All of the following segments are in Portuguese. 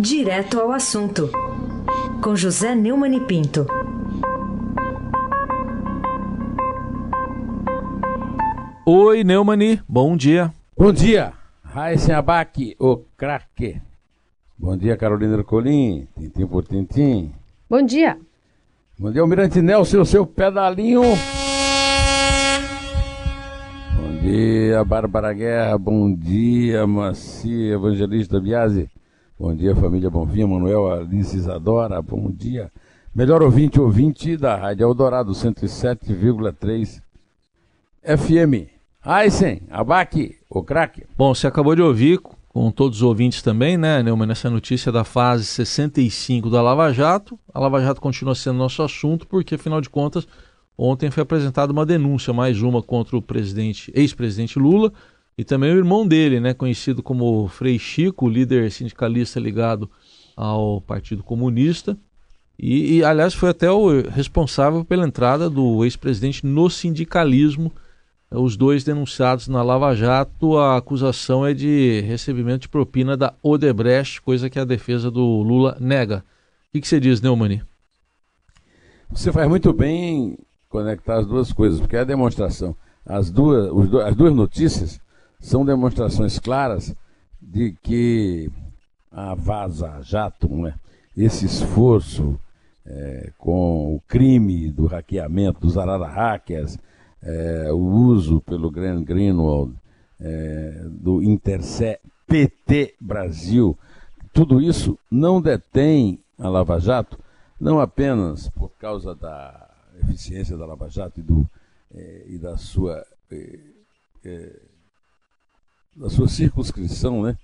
Direto ao assunto, com José Neumann e Pinto. Oi, Neumani, bom dia. Bom dia, Raíssen Abac, o craque. Bom dia, Carolina Ercolim, tintim por tintim. Bom dia. Bom dia, Almirante Nelson, o seu pedalinho. Bom dia, Bárbara Guerra, bom dia, Macia Evangelista Biasi. Bom dia, família Bonfim, Manuel Alice Isadora, bom dia. Melhor ouvinte, ouvinte da Rádio Eldorado 107,3 FM. Aysen, Abac, o craque. Bom, você acabou de ouvir, com todos os ouvintes também, né, Neumann, nessa notícia da fase 65 da Lava Jato. A Lava Jato continua sendo nosso assunto, porque, afinal de contas, ontem foi apresentada uma denúncia, mais uma, contra o presidente, ex-presidente Lula e também o irmão dele, né, conhecido como Frei Chico, líder sindicalista ligado ao Partido Comunista. E, e, aliás, foi até o responsável pela entrada do ex-presidente no sindicalismo. Os dois denunciados na Lava Jato, a acusação é de recebimento de propina da Odebrecht, coisa que a defesa do Lula nega. O que, que você diz, Neumani? Você faz muito bem em conectar as duas coisas, porque é a demonstração. As duas, as duas notícias são demonstrações claras de que a Vaza Jato, né, esse esforço é, com o crime do hackeamento dos Arara Hackers, é, o uso pelo Graham Greenwald é, do Intercept PT Brasil, tudo isso não detém a Lava Jato, não apenas por causa da eficiência da Lava Jato e, do, é, e da sua é, é, da sua circunscrição, né?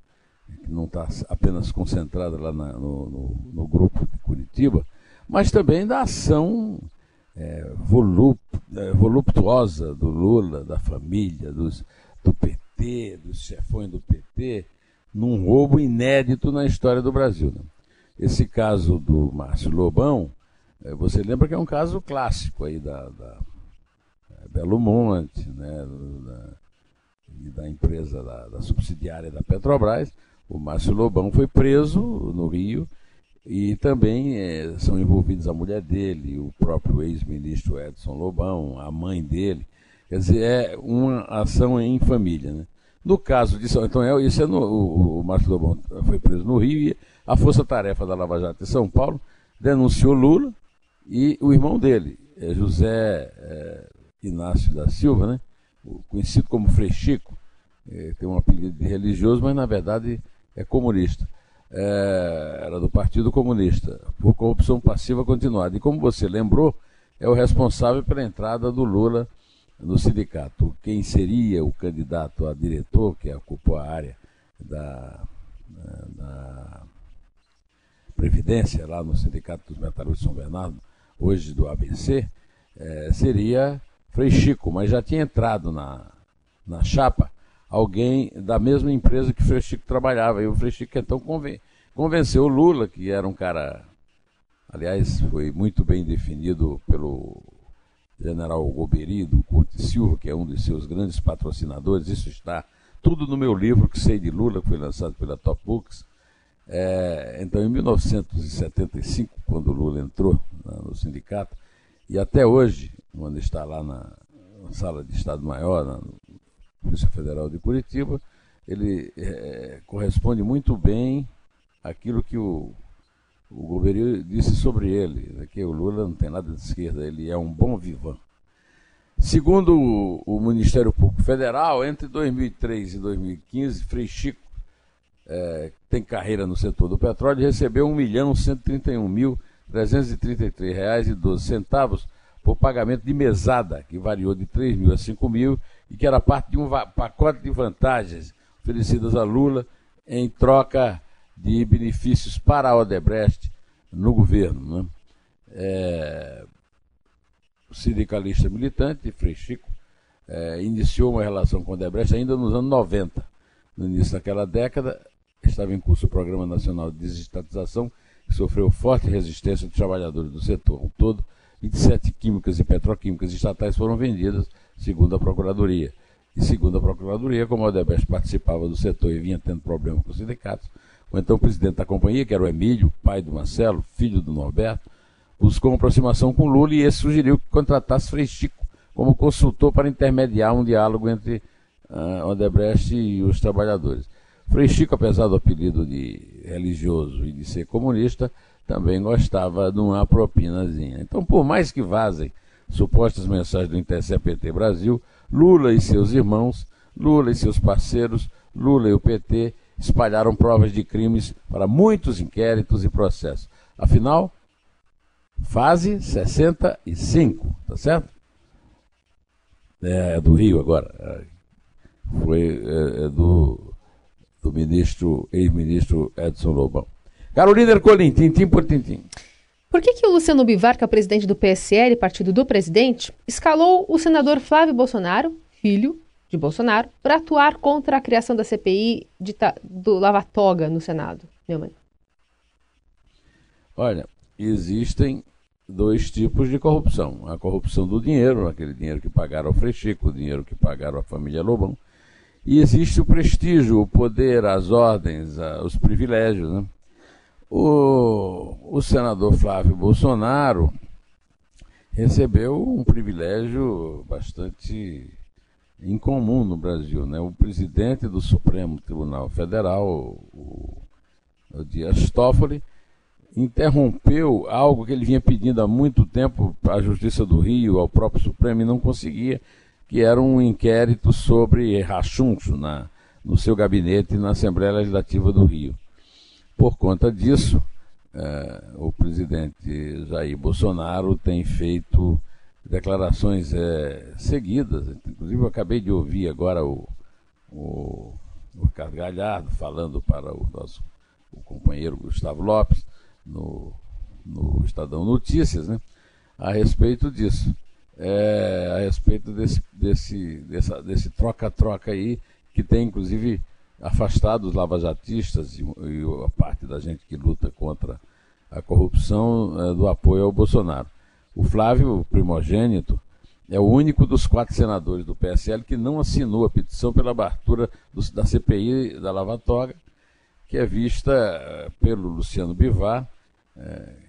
que não está apenas concentrada lá na, no, no, no, grupo de Curitiba, mas também da ação é, volup, é, voluptuosa do Lula, da família, dos, do PT, dos chefões do PT, num roubo inédito na história do Brasil. Né? Esse caso do Márcio Lobão, é, você lembra que é um caso clássico aí da, da é, Belo Monte, né, da, e da empresa da, da subsidiária da Petrobras. O Márcio Lobão foi preso no Rio e também é, são envolvidos a mulher dele, o próprio ex-ministro Edson Lobão, a mãe dele. Quer dizer, é uma ação em família. Né? No caso de São é, isso é no, o, o Márcio Lobão foi preso no Rio e a Força Tarefa da Lava Jato de São Paulo denunciou Lula e o irmão dele, é José é, Inácio da Silva, né? Conhecido como Frei Chico, é, tem um apelido de religioso, mas na verdade é comunista. É, era do Partido Comunista, por corrupção passiva continuada. E como você lembrou, é o responsável pela entrada do Lula no sindicato. Quem seria o candidato a diretor, que ocupou a área da, da Previdência, lá no Sindicato dos Metalúrgicos de São Bernardo, hoje do ABC, é, seria Frei Chico, mas já tinha entrado na, na chapa alguém da mesma empresa que o Frei Chico trabalhava. E o Frei Chico então conven, convenceu o Lula, que era um cara, aliás, foi muito bem definido pelo general Goberi, do Corte Silva, que é um dos seus grandes patrocinadores. Isso está tudo no meu livro, que sei de Lula, que foi lançado pela Top Books. É, então, em 1975, quando o Lula entrou no sindicato, e até hoje, quando está lá na, sala de Estado-Maior, na Polícia Federal de Curitiba, ele é, corresponde muito bem àquilo que o, o governo disse sobre ele, né, que o Lula não tem nada de esquerda, ele é um bom vivan. Segundo o, o Ministério Público Federal, entre 2003 e 2015, Frei Chico é, tem carreira no setor do petróleo, recebeu R$ 1.131.333,12 por pagamento de mesada, que variou de 3 mil a 5 mil, e que era parte de um pacote de vantagens oferecidas a Lula em troca de benefícios para a Odebrecht no governo. Né? É, o sindicalista militante, Frei Chico, é, iniciou uma relação com a Odebrecht ainda nos anos 90. No início daquela década, estava em curso o Programa Nacional de Desestatização, sofreu forte resistência dos trabalhadores do setor. Todo, 27 químicas e petroquímicas estatais foram vendidas, segundo a Procuradoria. E segundo a Procuradoria, como a Odebrecht participava do setor e vinha tendo problemas com os sindicatos, o então presidente da companhia, que era o Emílio, pai do Marcelo, filho do Norberto, buscou uma aproximação com Lula e esse sugeriu que contratasse Frei Chico como consultor para intermediar um diálogo entre uh, Odebrecht e os trabalhadores. Frei Chico, apesar do apelido de religioso e de ser comunista, também gostava de uma propinazinha. Então, por mais que vazem supostas mensagens do Intercept Brasil, Lula e seus irmãos, Lula e seus parceiros, Lula e o PT espalharam provas de crimes para muitos inquéritos e processos. Afinal, fase 65, tá certo? É, é do Rio agora. É, foi é, é do, do ministro, ex-ministro Edson Lobão. Carolina Ercolim, tintim por tintim. Por que, que o Luciano Bivar, que é presidente do PSL, partido do presidente, escalou o senador Flávio Bolsonaro, filho de Bolsonaro, para atuar contra a criação da CPI de, do Lava Toga no Senado? Meu mãe. Olha, existem dois tipos de corrupção. A corrupção do dinheiro, aquele dinheiro que pagaram ao Frechico, o dinheiro que pagaram à família Lobão. E existe o prestígio, o poder, as ordens, os privilégios. Né? O, o senador Flávio Bolsonaro recebeu um privilégio bastante incomum no Brasil. Né? O presidente do Supremo Tribunal Federal, o, o Dias Toffoli, interrompeu algo que ele vinha pedindo há muito tempo à Justiça do Rio, ao próprio Supremo, e não conseguia, que era um inquérito sobre rachuncho na, no seu gabinete na Assembleia Legislativa do Rio. Por conta disso, eh, o presidente Jair Bolsonaro tem feito declarações eh, seguidas. Inclusive, eu acabei de ouvir agora o, o, o Ricardo Galhardo falando para o nosso o companheiro Gustavo Lopes no, no Estadão Notícias, né, a respeito disso. É, a respeito desse desse dessa, desse troca-troca aí, que tem inclusive afastado os lavajatistas e, e a parte da gente que luta contra a corrupção é, do apoio ao Bolsonaro. O Flávio primogênito é o único dos quatro senadores do PSL que não assinou a petição pela abertura do, da CPI da Lava Toga, que é vista é, pelo Luciano Bivar é,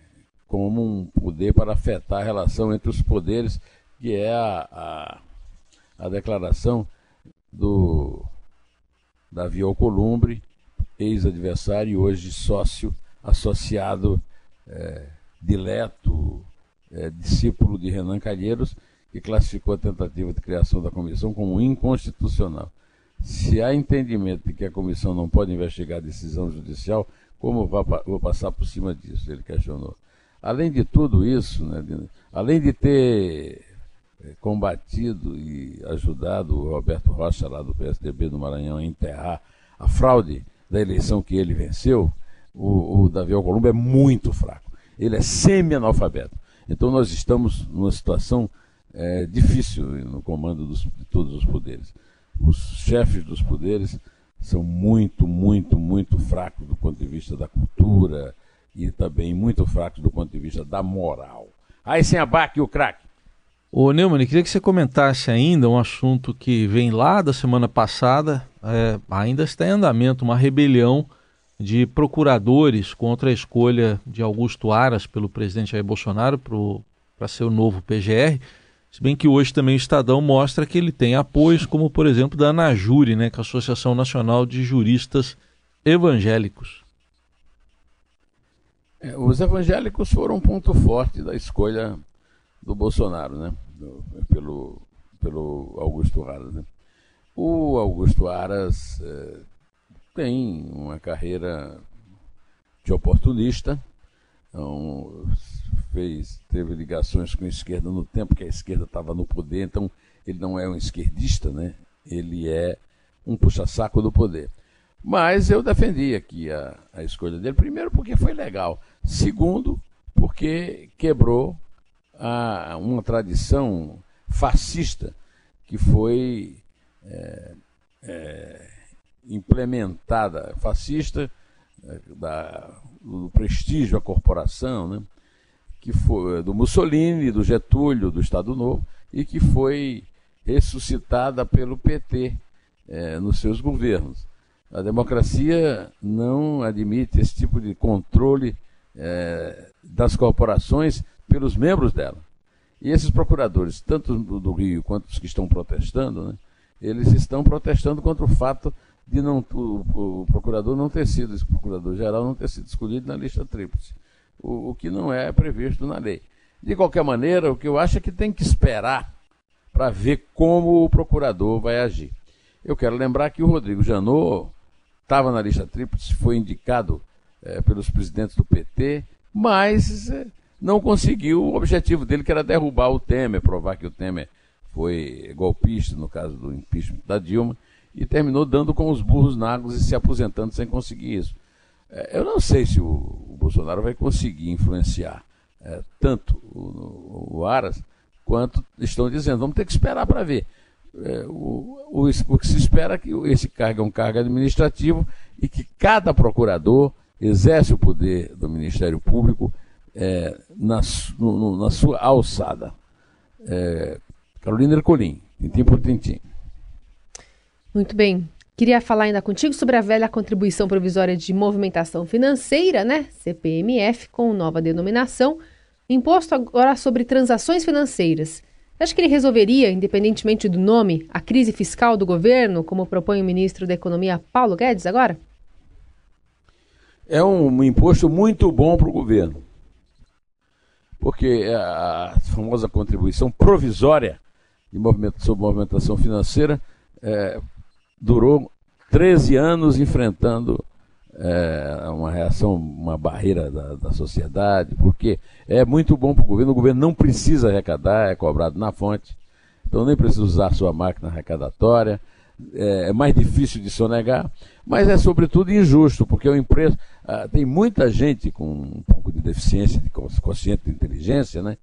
como um poder para afetar a relação entre os poderes, que é a, a, a declaração do Davi Alcolumbre, ex-adversário e hoje sócio associado é, dileto, é, discípulo de Renan Calheiros, que classificou a tentativa de criação da comissão como inconstitucional. Se há entendimento de que a comissão não pode investigar a decisão judicial, como vou passar por cima disso? Ele questionou. Além de tudo isso, né, além de ter é, combatido e ajudado o Roberto Rocha, lá do PSDB do Maranhão, a enterrar a fraude da eleição que ele venceu, o, o Davi Alcolumbre é muito fraco. Ele é semi-analfabeto. Então nós estamos numa situação é, difícil no comando dos, de todos os poderes. Os chefes dos poderes são muito, muito, muito fracos do ponto de vista da cultura e também muito fracos do ponto de vista da moral. Aí sem abaque o craque. Ô Neumann, queria que você comentasse ainda um assunto que vem lá da semana passada, é, ainda está em andamento uma rebelião de procuradores contra a escolha de Augusto Aras pelo presidente Jair Bolsonaro para ser o novo PGR. Se bem que hoje também o Estadão mostra que ele tem apoios, como por exemplo da ANAJURE, né, que é a Associação Nacional de Juristas Evangélicos. É, os evangélicos foram um ponto forte da escolha do Bolsonaro, né? Do, pelo, pelo Augusto Aras. Né? O Augusto Aras é, tem uma carreira de oportunista, então, fez, teve ligações com a esquerda no tempo que a esquerda estava no poder, então ele não é um esquerdista, né? ele é um puxa-saco do poder. Mas eu defendi aqui a, a escolha dele, primeiro porque foi legal, segundo porque quebrou a uma tradição fascista que foi é, é, implementada, fascista, é, da, do prestígio à corporação, né, que foi do Mussolini, do Getúlio, do Estado Novo, e que foi ressuscitada pelo PT é, nos seus governos. A democracia não admite esse tipo de controle é, das corporações pelos membros dela. E esses procuradores, tanto do Rio quanto os que estão protestando, né, eles estão protestando contra o fato de não, o, o procurador não ter sido, esse procurador-geral não ter sido escolhido na lista tríplice, o, o que não é previsto na lei. De qualquer maneira, o que eu acho é que tem que esperar para ver como o procurador vai agir. Eu quero lembrar que o Rodrigo Janot estava na lista tríplice, foi indicado é, pelos presidentes do PT, mas é, não conseguiu o objetivo dele, que era derrubar o Temer, provar que o Temer foi golpista, no caso do impeachment da Dilma, e terminou dando com os burros na água e se aposentando sem conseguir isso. É, eu não sei se o, o, Bolsonaro vai conseguir influenciar tanto o, o, Aras quanto estão dizendo. Vamos ter que esperar para ver. É, o, o, o, que se espera é que esse cargo é um cargo administrativo e que cada procurador exerce o poder do Ministério Público é, na, no, na, sua alçada. É, Carolina Ercolim, tintim por tintim. Muito bem. Queria falar ainda contigo sobre a velha contribuição provisória de movimentação financeira, né? CPMF, com nova denominação, imposto agora sobre transações financeiras. Acho que ele resolveria, independentemente do nome, a crise fiscal do governo, como propõe o ministro da Economia Paulo Guedes agora? É um imposto muito bom para o governo. Porque a famosa contribuição provisória de movimento, sobre movimentação financeira é, durou 13 anos enfrentando é, uma reação, uma barreira da, da, sociedade, porque é muito bom para o governo, o governo não precisa arrecadar, é cobrado na fonte, então nem precisa usar sua máquina arrecadatória, é, é mais difícil de sonegar, mas é sobretudo injusto, porque o empresa ah, tem muita gente com um pouco de deficiência, de consciente de inteligência, né,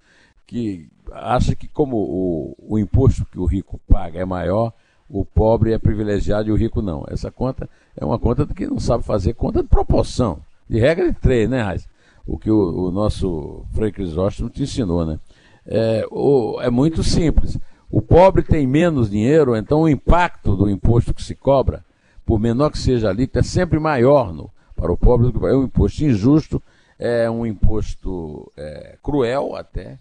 que acha que como o, o imposto que o rico paga é maior, o pobre é privilegiado e o rico não. Essa conta é uma conta que não sabe fazer conta de proporção, de regra de três, né, Raiz? O que o, o nosso Frei Crisóstomo te ensinou, né? É, o, é muito simples. O pobre tem menos dinheiro, então o impacto do imposto que se cobra, por menor que seja ali, é sempre maior no, para o pobre do que É um imposto injusto, é um imposto é, cruel até,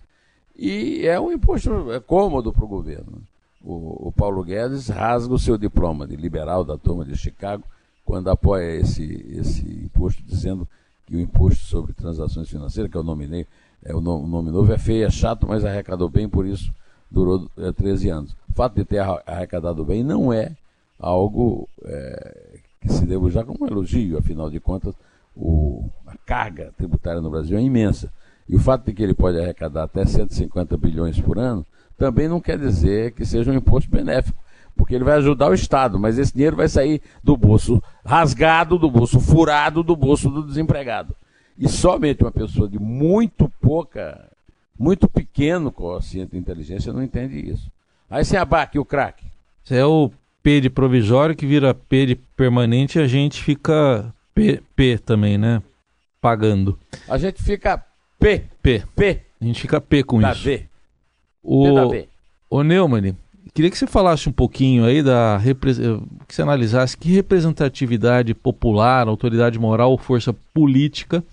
e é um imposto é, cômodo para o governo o, o, Paulo Guedes rasga o seu diploma de liberal da turma de Chicago quando apoia esse, esse imposto, dizendo que o imposto sobre transações financeiras, que eu nominei, é o nome, novo, é feio, é chato, mas arrecadou bem, por isso durou é, 13 anos. O fato de ter arrecadado bem não é algo é, que se deva já como um elogio, afinal de contas, o, a carga tributária no Brasil é imensa. E o fato de que ele pode arrecadar até 150 bilhões por ano também não quer dizer que seja um imposto benéfico, porque ele vai ajudar o Estado, mas esse dinheiro vai sair do bolso rasgado, do bolso furado, do bolso do desempregado. E somente uma pessoa de muito pouca, muito pequeno consciente de inteligência não entende isso. Aí você abaque o craque. Você é o P de provisório que vira P de permanente e a gente fica P, P também, né? Pagando. A gente fica P. P. P. A gente fica P com da isso. V. O, o Neumann, queria que você falasse um pouquinho aí da que você analisasse que representatividade popular, autoridade moral ou força política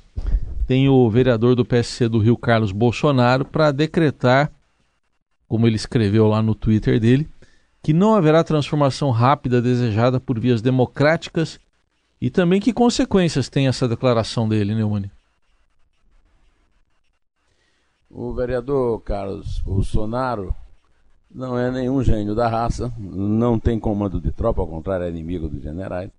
tem o vereador do PSC do Rio Carlos Bolsonaro para decretar, como ele escreveu lá no Twitter dele, que não haverá transformação rápida desejada por vias democráticas e também que consequências tem essa declaração dele, Neumann? O vereador Carlos Bolsonaro não é nenhum gênio da raça, não tem comando de tropa, ao contrário, é inimigo dos generais.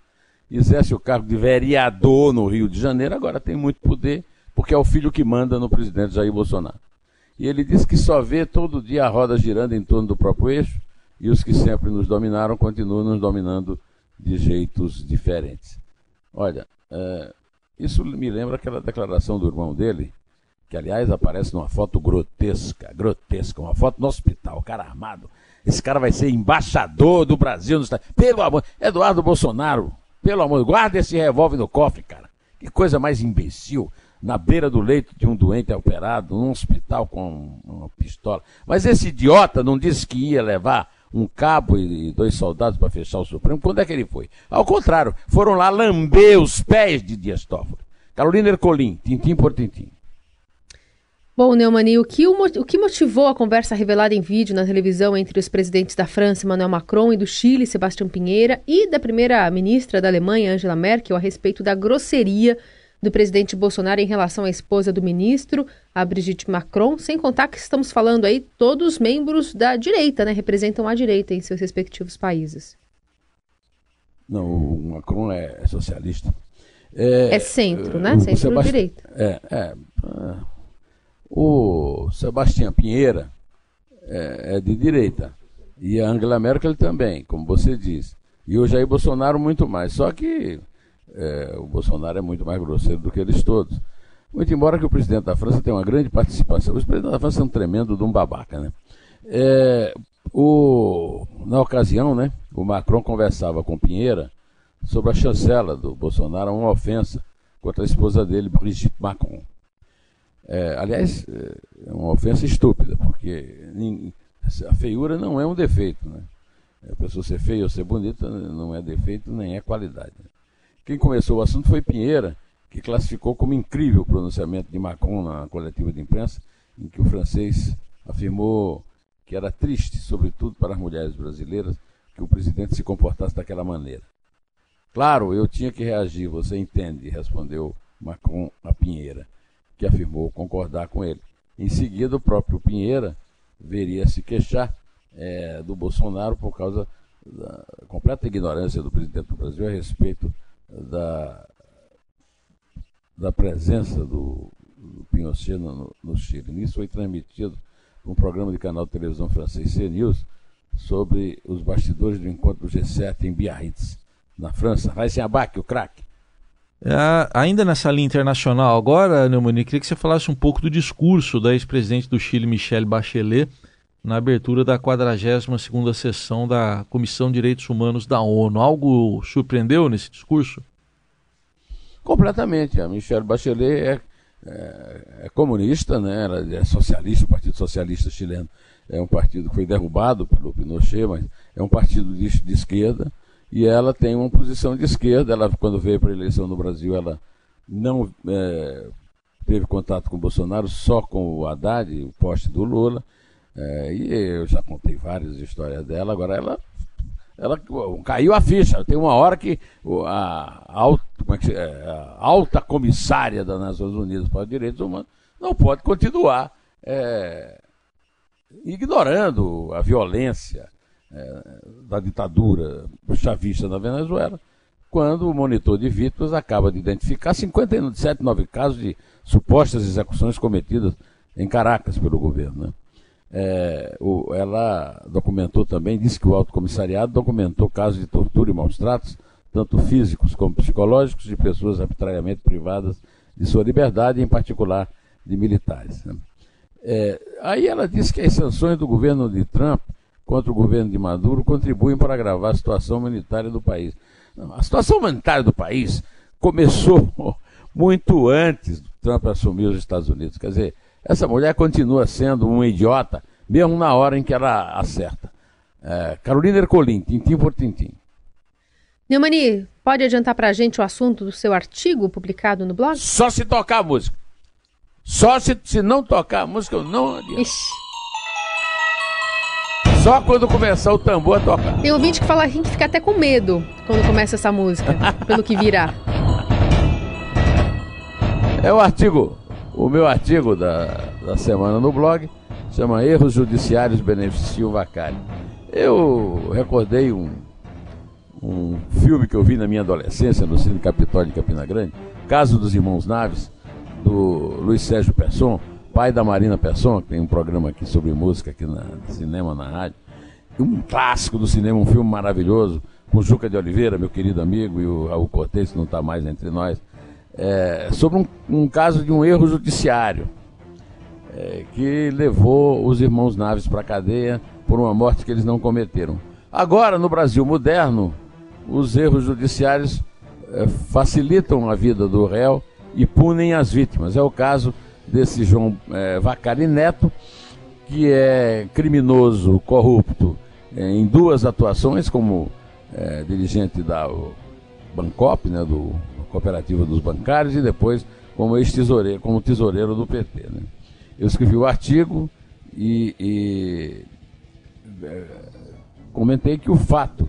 Exerce o cargo de vereador no Rio de Janeiro, agora tem muito poder, porque é o filho que manda no presidente Jair Bolsonaro. E ele diz que só vê todo dia a roda girando em torno do próprio eixo, e os que sempre nos dominaram continuam nos dominando de jeitos diferentes. Olha, é, isso me lembra aquela declaração do irmão dele, que aliás aparece numa foto grotesca, grotesca, uma foto no hospital, cara armado. Esse cara vai ser embaixador do Brasil no estado. Pelo amor, Eduardo Bolsonaro, pelo amor, guarda esse revólver no cofre, cara. Que coisa mais imbecil. Na beira do leito de um doente operado, num hospital com uma pistola. Mas esse idiota não disse que ia levar um cabo e dois soldados para fechar o Supremo. Quando é que ele foi? Ao contrário, foram lá lamber os pés de Dias Toffoli. Carolina Ercolim, tintim por tintim. Bom, Neumani, o que, o que motivou a conversa revelada em vídeo na televisão entre os presidentes da França, Emmanuel Macron, e do Chile, Sebastião Pinheira, e da primeira-ministra da Alemanha, Angela Merkel, a respeito da grosseria do presidente Bolsonaro em relação à esposa do ministro, a Brigitte Macron, sem contar que estamos falando aí todos membros da direita, né? Representam a direita em seus respectivos países. Não, o Macron é socialista. É, é centro, né? Centro-direita. É, é, é, o Sebastião Pinheira é, é, de direita. E a Angela Merkel também, como você diz. E o Jair Bolsonaro muito mais. Só que é, o Bolsonaro é muito mais grosseiro do que eles todos. Muito embora que o presidente da França tenha uma grande participação. O presidente da França é um tremendo de um babaca, né? É, o, na ocasião, né, o Macron conversava com Pinheira sobre a chancela do Bolsonaro, uma ofensa contra a esposa dele, Brigitte Macron. É, aliás, é uma ofensa estúpida, porque a feiura não é um defeito. Né? A pessoa ser feia ou ser bonita não é defeito nem é qualidade. Quem começou o assunto foi Pinheira, que classificou como incrível o pronunciamento de Macron na coletiva de imprensa, em que o francês afirmou que era triste, sobretudo para as mulheres brasileiras, que o presidente se comportasse daquela maneira. Claro, eu tinha que reagir, você entende, respondeu Macron a Pinheira que afirmou concordar com ele. Em seguida, o próprio Pinheira veria se queixar é, do Bolsonaro por causa da completa ignorância do presidente do Brasil a respeito da, da presença do, do Pinochet no, no Chile. Isso foi transmitido um programa de canal de televisão francês CNews sobre os bastidores do encontro do G7 em Biarritz, na França. Vai se abaque o craque. É, ainda nessa linha internacional, agora, Neumani, queria que você falasse um pouco do discurso da ex-presidente do Chile, Michelle Bachelet, na abertura da 42ª sessão da Comissão de Direitos Humanos da ONU. Algo surpreendeu nesse discurso? Completamente. A Michelle Bachelet é, é, é comunista, né? ela é socialista, o Partido Socialista Chileno é um partido que foi derrubado pelo Pinochet, mas é um partido de, de esquerda e ela tem uma posição de esquerda. Ela, quando veio para a eleição no Brasil, ela não é, teve contato com o Bolsonaro, só com o Haddad, o poste do Lula. É, e eu já contei várias histórias dela. Agora ela, ela caiu a ficha. Tem uma hora que a, alta, é, é a alta comissária das Nações Unidas para os Direitos Humanos não pode continuar é, ignorando a violência é, da ditadura chavista na Venezuela, quando o monitor de vítimas acaba de identificar 57 nove casos de supostas execuções cometidas em Caracas pelo governo. Né? É, o, ela documentou também, disse que o Alto Comissariado documentou casos de tortura e maus tratos, tanto físicos como psicológicos, de pessoas arbitrariamente privadas de sua liberdade, em particular de militares. Né? É, aí ela disse que as sanções do governo de Trump contra o governo de Maduro contribuem para agravar a situação humanitária do país. Não, a situação humanitária do país começou muito antes do Trump assumir os Estados Unidos. Quer dizer, essa mulher continua sendo uma idiota, mesmo na hora em que ela acerta. É, Carolina Ercolim, tintim por tintim. Neumani, pode adiantar para a gente o assunto do seu artigo publicado no blog? Só se tocar a música. Só se, se não tocar a música, eu não adianto. Ixi. Só quando começar o tambor a tocar. Tem ouvinte que fala que fica até com medo quando começa essa música, pelo que virá. É o artigo, o meu artigo da, da semana no blog, chama Erros Judiciários Beneficiam Vacari. Eu recordei um, um filme que eu vi na minha adolescência no Cine Capitólio de Campina Grande, Caso dos Irmãos Naves, do Luiz Sérgio Pesson, pai da Marina Persson, que tem um programa aqui sobre música aqui na cinema, na rádio. Um clássico do cinema, um filme maravilhoso, com Juca de Oliveira, meu querido amigo, e o Raul Cortez, que não está mais entre nós, é, sobre um, um, caso de um erro judiciário é, que levou os irmãos Naves para a cadeia por uma morte que eles não cometeram. Agora, no Brasil moderno, os erros judiciários é, facilitam a vida do réu e punem as vítimas. É o caso desse João é, Vacari Neto, que é criminoso, corrupto é, em duas atuações como é, dirigente da Bancop, né, do Cooperativa dos Bancários, e depois como ex-tesoureiro, como tesoureiro do PT. Né. Eu escrevi o artigo e, e é, comentei que o fato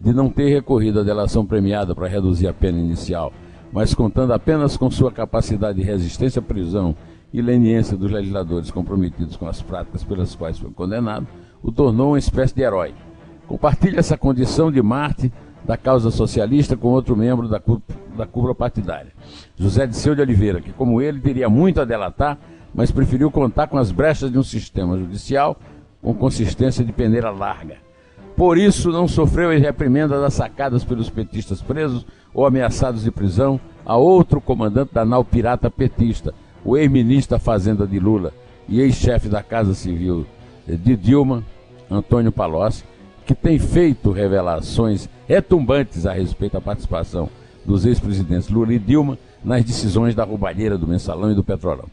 de não ter recorrido à delação premiada para reduzir a pena inicial, mas contando apenas com sua capacidade de resistência à prisão e leniência dos legisladores comprometidos com as práticas pelas quais foi condenado, o tornou uma espécie de herói. Compartilha essa condição de Marte da causa socialista com outro membro da, da cúpula partidária, José de Seu de Oliveira, que, como ele, teria muito a delatar, mas preferiu contar com as brechas de um sistema judicial com consistência de peneira larga. Por isso, não sofreu as reprimendas das sacadas pelos petistas presos ou ameaçados de prisão a outro comandante da nau pirata petista, o ex-ministro da Fazenda de Lula e ex-chefe da Casa Civil de Dilma, Antônio Palocci, que tem feito revelações retumbantes a respeito da participação dos ex-presidentes Lula e Dilma nas decisões da roubalheira do Mensalão e do Petrolão.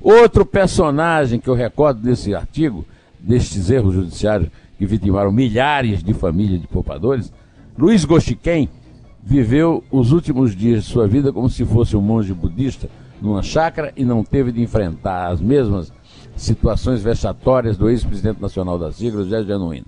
Outro personagem que eu recordo desse artigo, destes erros judiciários que vitimaram milhares de famílias de poupadores, Luiz Gostiquem viveu os últimos dias de sua vida como se fosse um monge budista numa chácara e não teve de enfrentar as mesmas situações vexatórias do ex-presidente nacional da sigla, José Genuíno.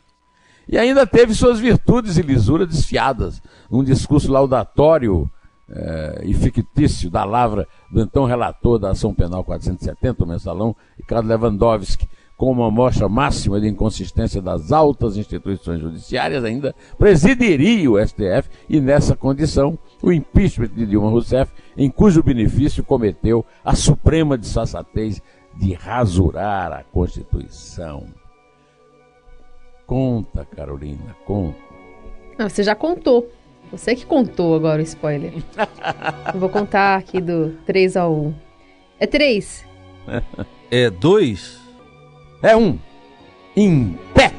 E ainda teve suas virtudes e lisura desfiadas, um discurso laudatório eh, e fictício da lavra do então relator da ação penal 470, o mensalão, Ricardo Lewandowski, com uma mostra máxima de inconsistência das altas instituições judiciárias, ainda presidiria o STF e, nessa condição, o impeachment de Dilma Rousseff, em cujo benefício cometeu a suprema desfaçatez de rasurar a Constituição. Conta, Carolina, conta. Ah, você já contou. Você que contou agora o spoiler. Eu vou contar aqui do 3 ao 1. É 3. É 2? É 1. Um. Em pé.